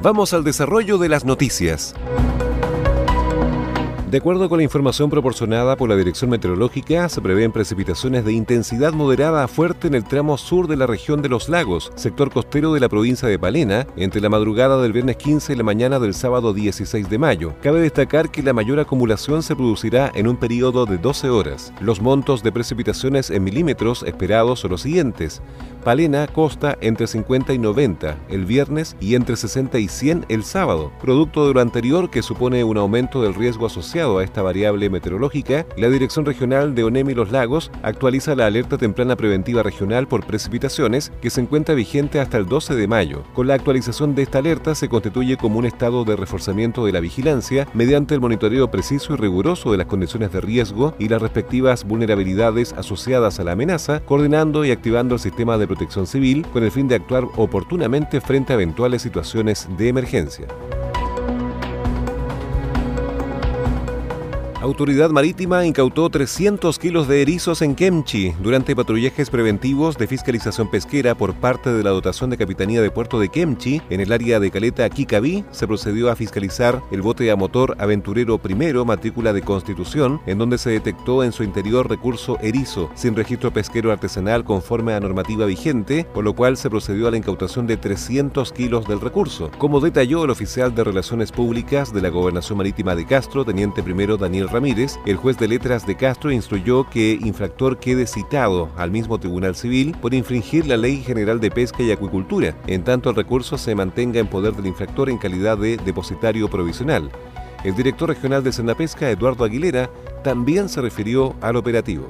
Vamos al desarrollo de las noticias. De acuerdo con la información proporcionada por la Dirección Meteorológica, se prevén precipitaciones de intensidad moderada a fuerte en el tramo sur de la región de los lagos, sector costero de la provincia de Palena, entre la madrugada del viernes 15 y la mañana del sábado 16 de mayo. Cabe destacar que la mayor acumulación se producirá en un periodo de 12 horas. Los montos de precipitaciones en milímetros esperados son los siguientes. Palena costa entre 50 y 90 el viernes y entre 60 y 100 el sábado, producto de lo anterior que supone un aumento del riesgo asociado a esta variable meteorológica. La Dirección Regional de ONEMI Los Lagos actualiza la alerta temprana preventiva regional por precipitaciones que se encuentra vigente hasta el 12 de mayo. Con la actualización de esta alerta se constituye como un estado de reforzamiento de la vigilancia mediante el monitoreo preciso y riguroso de las condiciones de riesgo y las respectivas vulnerabilidades asociadas a la amenaza, coordinando y activando el sistema de protección civil con el fin de actuar oportunamente frente a eventuales situaciones de emergencia. Autoridad Marítima incautó 300 kilos de erizos en Kemchi durante patrullajes preventivos de fiscalización pesquera por parte de la dotación de Capitanía de Puerto de Kemchi en el área de Caleta Kikabi. Se procedió a fiscalizar el bote a motor Aventurero Primero, matrícula de Constitución, en donde se detectó en su interior recurso erizo sin registro pesquero artesanal conforme a normativa vigente, por lo cual se procedió a la incautación de 300 kilos del recurso. Como detalló el oficial de Relaciones Públicas de la Gobernación Marítima de Castro, teniente primero Daniel Ramírez, el juez de letras de Castro instruyó que infractor quede citado al mismo Tribunal Civil por infringir la Ley General de Pesca y Acuicultura, en tanto el recurso se mantenga en poder del infractor en calidad de depositario provisional. El director regional de Pesca, Eduardo Aguilera, también se refirió al operativo.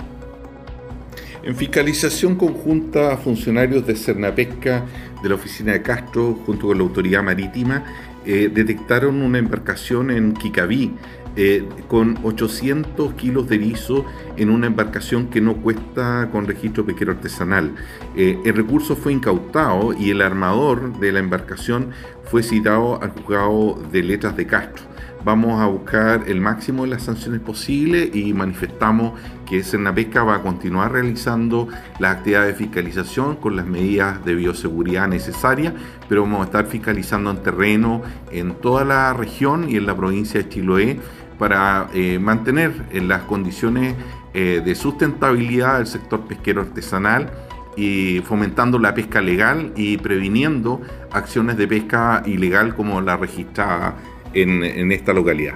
En fiscalización conjunta a funcionarios de Cernapesca de la oficina de Castro junto con la autoridad marítima eh, detectaron una embarcación en Kikaví eh, con 800 kilos de erizo en una embarcación que no cuesta con registro pesquero artesanal. Eh, el recurso fue incautado y el armador de la embarcación fue citado al juzgado de letras de Castro. Vamos a buscar el máximo de las sanciones posibles y manifestamos que Cernapesca va a continuar realizando las actividades de fiscalización con las medidas de bioseguridad necesarias, pero vamos a estar fiscalizando en terreno en toda la región y en la provincia de Chiloé para eh, mantener en las condiciones eh, de sustentabilidad del sector pesquero artesanal y fomentando la pesca legal y previniendo acciones de pesca ilegal como la registrada en, en esta localidad.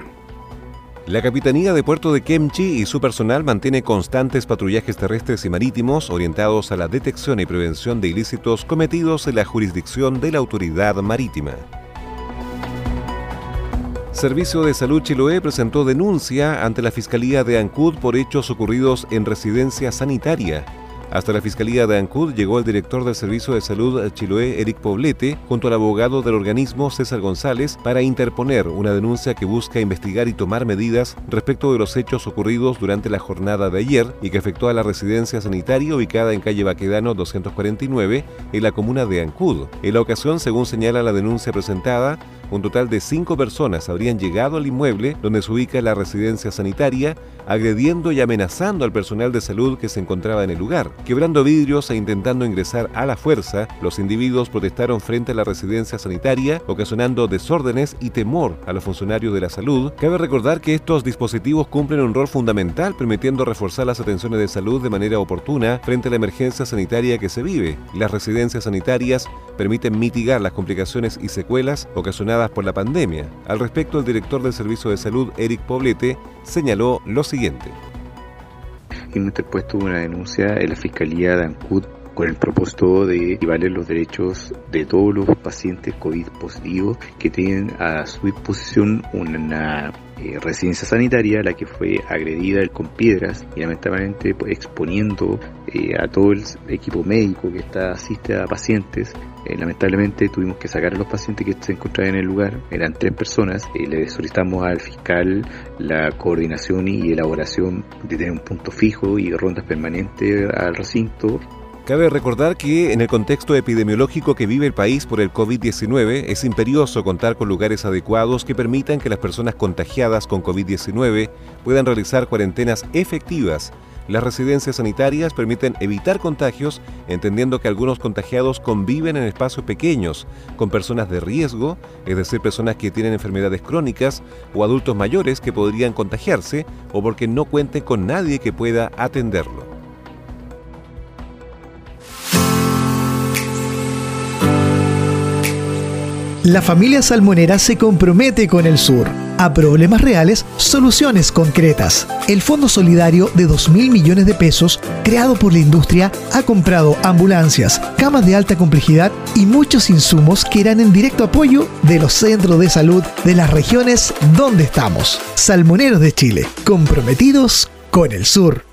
La Capitanía de Puerto de Kemchi y su personal mantiene constantes patrullajes terrestres y marítimos orientados a la detección y prevención de ilícitos cometidos en la jurisdicción de la autoridad marítima. Servicio de Salud Chiloé presentó denuncia ante la Fiscalía de Ancud por hechos ocurridos en residencia sanitaria. Hasta la Fiscalía de Ancud llegó el director del Servicio de Salud Chiloé, Eric Poblete, junto al abogado del organismo César González, para interponer una denuncia que busca investigar y tomar medidas respecto de los hechos ocurridos durante la jornada de ayer y que afectó a la residencia sanitaria ubicada en calle Baquedano 249 en la comuna de Ancud. En la ocasión, según señala la denuncia presentada, un total de cinco personas habrían llegado al inmueble donde se ubica la residencia sanitaria, agrediendo y amenazando al personal de salud que se encontraba en el lugar. Quebrando vidrios e intentando ingresar a la fuerza, los individuos protestaron frente a la residencia sanitaria, ocasionando desórdenes y temor a los funcionarios de la salud. Cabe recordar que estos dispositivos cumplen un rol fundamental permitiendo reforzar las atenciones de salud de manera oportuna frente a la emergencia sanitaria que se vive. Las residencias sanitarias permiten mitigar las complicaciones y secuelas ocasionadas por la pandemia. Al respecto, el director del Servicio de Salud, Eric Poblete, señaló lo siguiente. Hemos interpuesto una denuncia en la Fiscalía de Ancud con el propósito de evaluar los derechos de todos los pacientes COVID positivos que tienen a su disposición una eh, residencia sanitaria, la que fue agredida con piedras y lamentablemente pues, exponiendo eh, a todo el equipo médico que está asiste a pacientes. Eh, lamentablemente tuvimos que sacar a los pacientes que se encontraban en el lugar, eran tres personas. le solicitamos al fiscal la coordinación y elaboración de tener un punto fijo y rondas permanentes al recinto Cabe recordar que en el contexto epidemiológico que vive el país por el COVID-19 es imperioso contar con lugares adecuados que permitan que las personas contagiadas con COVID-19 puedan realizar cuarentenas efectivas. Las residencias sanitarias permiten evitar contagios, entendiendo que algunos contagiados conviven en espacios pequeños, con personas de riesgo, es decir, personas que tienen enfermedades crónicas o adultos mayores que podrían contagiarse o porque no cuenten con nadie que pueda atenderlo. La familia salmonera se compromete con el sur. A problemas reales, soluciones concretas. El Fondo Solidario de 2 mil millones de pesos, creado por la industria, ha comprado ambulancias, camas de alta complejidad y muchos insumos que irán en directo apoyo de los centros de salud de las regiones donde estamos. Salmoneros de Chile, comprometidos con el sur.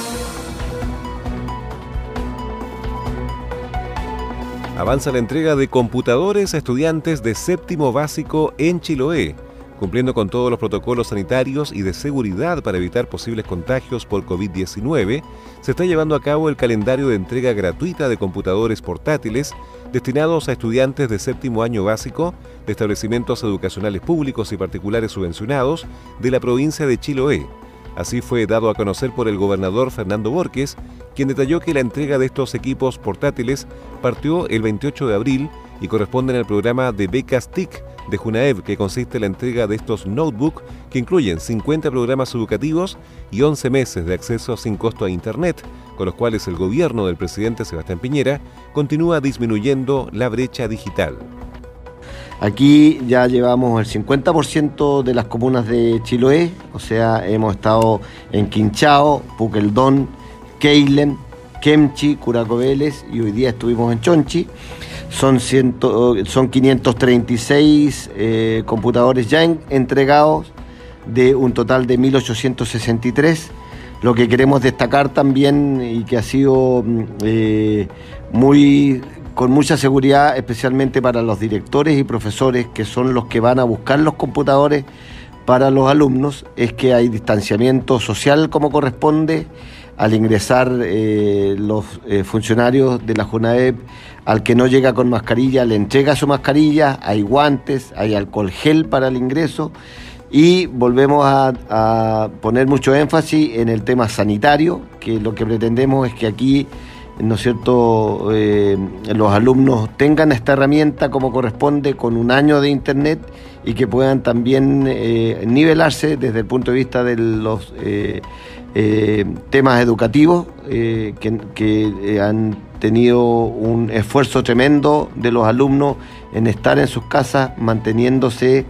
Avanza la entrega de computadores a estudiantes de séptimo básico en Chiloé, cumpliendo con todos los protocolos sanitarios y de seguridad para evitar posibles contagios por COVID-19, se está llevando a cabo el calendario de entrega gratuita de computadores portátiles destinados a estudiantes de séptimo año básico de establecimientos educacionales públicos y particulares subvencionados de la provincia de Chiloé. Así fue dado a conocer por el gobernador Fernando Borges, quien detalló que la entrega de estos equipos portátiles partió el 28 de abril y corresponden al programa de becas TIC de Junaev, que consiste en la entrega de estos notebooks que incluyen 50 programas educativos y 11 meses de acceso sin costo a Internet, con los cuales el gobierno del presidente Sebastián Piñera continúa disminuyendo la brecha digital. Aquí ya llevamos el 50% de las comunas de Chiloé, o sea, hemos estado en Quinchao, Puqueldón, Keilen, Kemchi, Curacobeles y hoy día estuvimos en Chonchi. Son, son 536 eh, computadores ya entregados de un total de 1863. Lo que queremos destacar también y que ha sido mm, eh, muy con mucha seguridad, especialmente para los directores y profesores que son los que van a buscar los computadores para los alumnos, es que hay distanciamiento social como corresponde al ingresar eh, los eh, funcionarios de la JUNAEP, al que no llega con mascarilla, le entrega su mascarilla, hay guantes, hay alcohol gel para el ingreso. Y volvemos a, a poner mucho énfasis en el tema sanitario, que lo que pretendemos es que aquí ¿no cierto?, eh, los alumnos tengan esta herramienta como corresponde con un año de Internet y que puedan también eh, nivelarse desde el punto de vista de los eh, temas educativos que, que han tenido un esfuerzo tremendo de los alumnos en estar en sus casas manteniéndose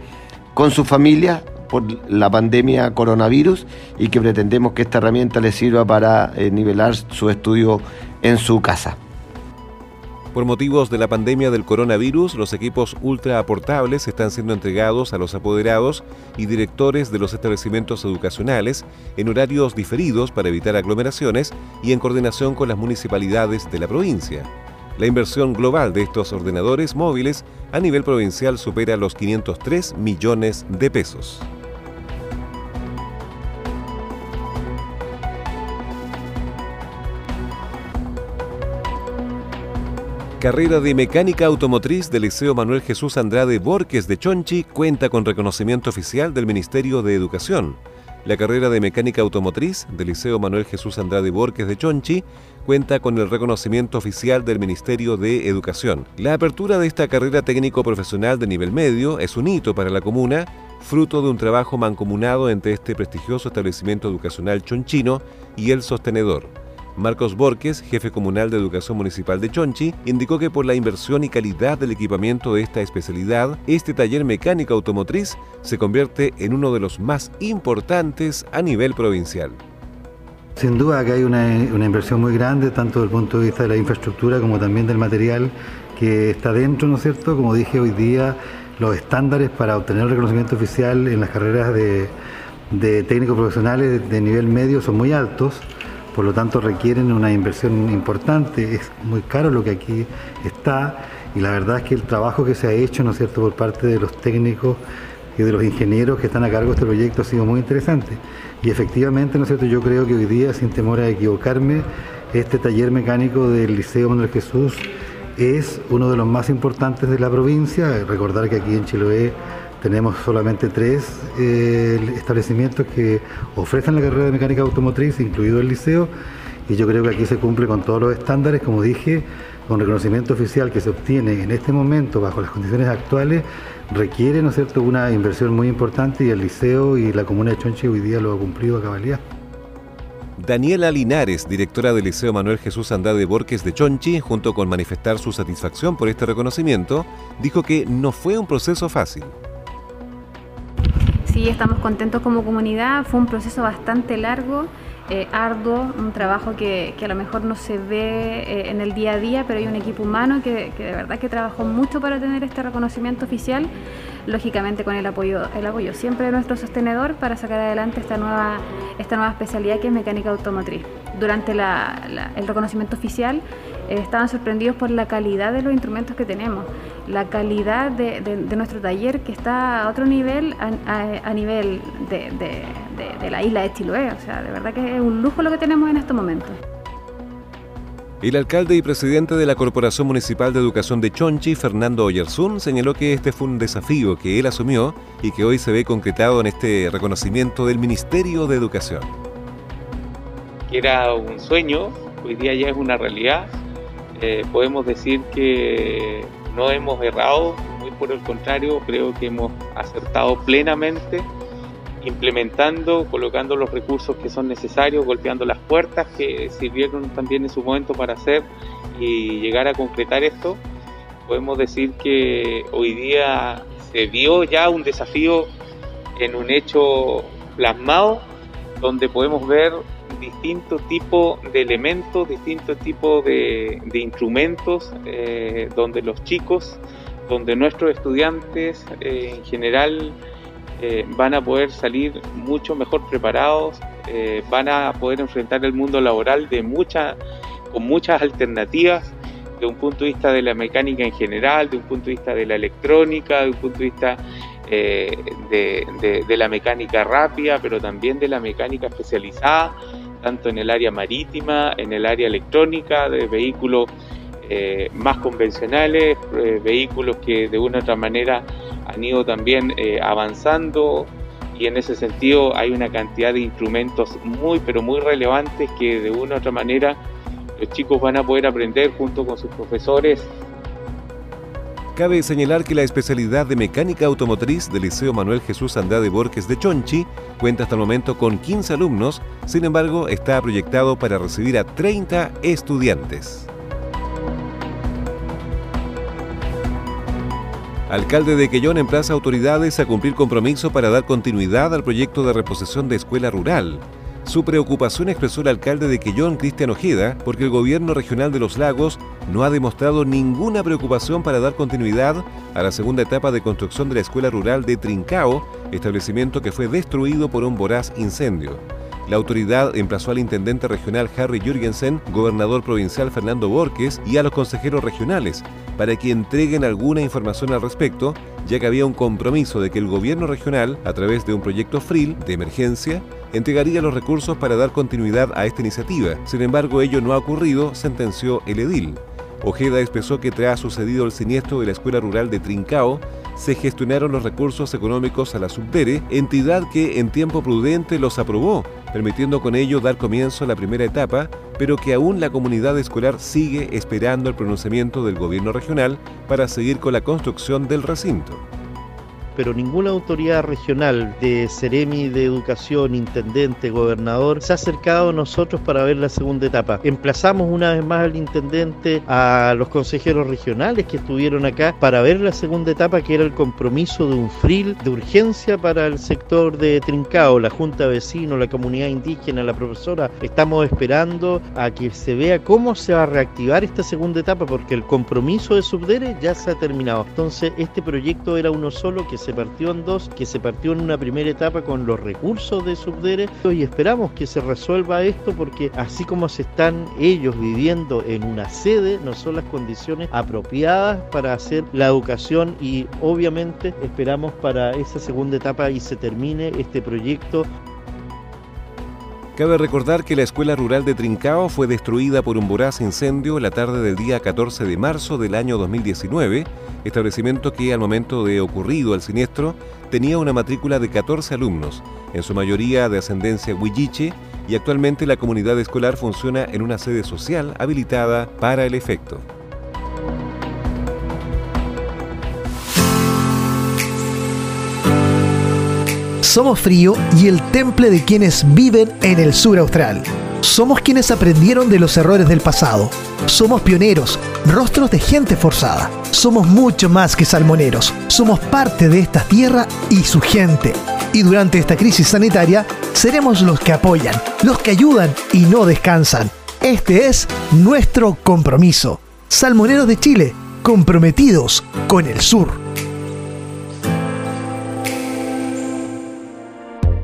con su familia por la pandemia coronavirus y que pretendemos que esta herramienta les sirva para nivelar su estudio en su casa. Por motivos de la pandemia del coronavirus, los equipos ultra aportables están siendo entregados a los apoderados y directores de los establecimientos educacionales en horarios diferidos para evitar aglomeraciones y en coordinación con las municipalidades de la provincia. La inversión global de estos ordenadores móviles a nivel provincial supera los 503 millones de pesos. Carrera de Mecánica Automotriz del Liceo Manuel Jesús Andrade Borges de Chonchi cuenta con reconocimiento oficial del Ministerio de Educación. La carrera de Mecánica Automotriz del Liceo Manuel Jesús Andrade Borges de Chonchi cuenta con el reconocimiento oficial del Ministerio de Educación. La apertura de esta carrera técnico profesional de nivel medio es un hito para la comuna, fruto de un trabajo mancomunado entre este prestigioso establecimiento educacional chonchino y el sostenedor. Marcos Borges, jefe comunal de Educación Municipal de Chonchi, indicó que por la inversión y calidad del equipamiento de esta especialidad, este taller mecánico automotriz se convierte en uno de los más importantes a nivel provincial. Sin duda que hay una, inversión muy grande, tanto desde el punto de vista de la infraestructura como también del material que está dentro, ¿no es cierto? Como dije hoy día, los estándares para obtener el reconocimiento oficial en las carreras de, de técnicos profesionales de nivel medio son muy altos por lo tanto requieren una inversión importante, es muy caro lo que aquí está y la verdad es que el trabajo que se ha hecho, ¿no es cierto?, por parte de los técnicos y de los ingenieros que están a cargo de este proyecto ha sido muy interesante. Y efectivamente, ¿no es cierto?, yo creo que hoy día, sin temor a equivocarme, este taller mecánico del Liceo Manuel Jesús es uno de los más importantes de la provincia. Recordar que aquí en Chiloé tenemos solamente tres eh, establecimientos que ofrecen la carrera de mecánica automotriz, incluido el liceo, y yo creo que aquí se cumple con todos los estándares, como dije, con reconocimiento oficial que se obtiene en este momento bajo las condiciones actuales, requiere, ¿no es cierto?, una inversión muy importante y el liceo y la comuna de Chonchi hoy día lo ha cumplido a cabalidad. Daniela Linares, directora del Liceo Manuel Jesús Andrade Borges de Chonchi, junto con manifestar su satisfacción por este reconocimiento, dijo que no fue un proceso fácil sí estamos contentos como comunidad. Fue un proceso bastante largo, eh, arduo, un trabajo que, a lo mejor no se ve eh, en el día a día, pero hay un equipo humano que, de verdad que trabajó mucho para tener este reconocimiento oficial, lógicamente con el apoyo, el apoyo siempre de nuestro sostenedor para sacar adelante esta nueva, esta nueva especialidad que es mecánica automotriz. Durante el reconocimiento oficial estaban sorprendidos por la calidad de los instrumentos que tenemos, la calidad de, nuestro taller que está a otro nivel, a, nivel de, la isla de Chiloé. O sea, de verdad que es un lujo lo que tenemos en estos momentos. El alcalde y presidente de la Corporación Municipal de Educación de Chonchi, Fernando Oyerzún, señaló que este fue un desafío que él asumió y que hoy se ve concretado en este reconocimiento del Ministerio de Educación. Era un sueño, hoy día ya es una realidad eh, podemos decir que no hemos errado, muy por el contrario, creo que hemos acertado plenamente implementando, colocando los recursos que son necesarios, golpeando las puertas que sirvieron también en su momento para hacer y llegar a concretar esto. Podemos decir que hoy día se vio ya un desafío en un hecho plasmado donde podemos ver distintos tipos de elementos, distintos tipos de, instrumentos, eh, donde los chicos, donde nuestros estudiantes eh, en general eh, van a poder salir mucho mejor preparados, van a poder enfrentar el mundo laboral de con muchas alternativas de un punto de vista de la mecánica en general, de un punto de vista de la electrónica, de un punto de vista de, la mecánica rápida, pero también de la mecánica especializada, tanto en el área marítima, en el área electrónica, de vehículos eh, más convencionales, eh, vehículos que de una u otra manera han ido también eh, avanzando. Y en ese sentido hay una cantidad de instrumentos muy pero muy relevantes que de una u otra manera los chicos van a poder aprender junto con sus profesores Cabe señalar que la especialidad de mecánica automotriz del Liceo Manuel Jesús Andrade Borges de Chonchi cuenta hasta el momento con 15 alumnos, sin embargo está proyectado para recibir a 30 estudiantes. Alcalde de Quellón emplaza autoridades a cumplir compromiso para dar continuidad al proyecto de reposición de escuela rural. Su preocupación expresó el alcalde de Quellón, Cristian Ojeda, porque el gobierno regional de los lagos no ha demostrado ninguna preocupación para dar continuidad a la segunda etapa de construcción de la escuela rural de Trincao, establecimiento que fue destruido por un voraz incendio. La autoridad emplazó al intendente regional Harry Jürgensen, gobernador provincial Fernando Borges y a los consejeros regionales para que entreguen alguna información al respecto, ya que había un compromiso de que el gobierno regional, a través de un proyecto FRIL de emergencia, entregaría los recursos para dar continuidad a esta iniciativa. Sin embargo, ello no ha ocurrido, sentenció el edil. Ojeda expresó que tras sucedido el siniestro de la Escuela Rural de Trincao, se gestionaron los recursos económicos a la Subdere, entidad que en tiempo prudente los aprobó, permitiendo con ello dar comienzo a la primera etapa, pero que aún la comunidad escolar sigue esperando el pronunciamiento del gobierno regional para seguir con la construcción del recinto pero ninguna autoridad regional de Ceremi de Educación, Intendente, Gobernador, se ha acercado a nosotros para ver la segunda etapa. Emplazamos una vez más al Intendente, a los consejeros regionales que estuvieron acá para ver la segunda etapa, que era el compromiso de un FRIL de urgencia para el sector de Trincao, la Junta de Vecinos, la comunidad indígena, la profesora. Estamos esperando a que se vea cómo se va a reactivar esta segunda etapa, porque el compromiso de Subdere ya se ha terminado. Entonces, este proyecto era uno solo que se partió en dos, que se partió en una primera etapa con los recursos de Subdere y esperamos que se resuelva esto porque así como se están ellos viviendo en una sede, no son las condiciones apropiadas para hacer la educación y obviamente esperamos para esa segunda etapa y se termine este proyecto Cabe recordar que la escuela rural de Trincao fue destruida por un voraz incendio la tarde del día 14 de marzo del año 2019, establecimiento que al momento de ocurrido el siniestro tenía una matrícula de 14 alumnos, en su mayoría de ascendencia huilliche, y actualmente la comunidad escolar funciona en una sede social habilitada para el efecto. Somos Frío y el temple de quienes viven en el sur austral. Somos quienes aprendieron de los errores del pasado. Somos pioneros, rostros de gente forzada. Somos mucho más que salmoneros. Somos parte de esta tierra y su gente. Y durante esta crisis sanitaria, seremos los que apoyan, los que ayudan y no descansan. Este es nuestro compromiso. Salmoneros de Chile, comprometidos con el sur.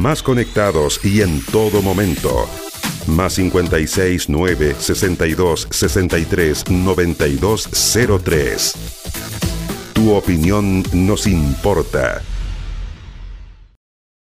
Más conectados y en todo momento. Más 56 9 62 63 92 03. Tu opinión nos importa.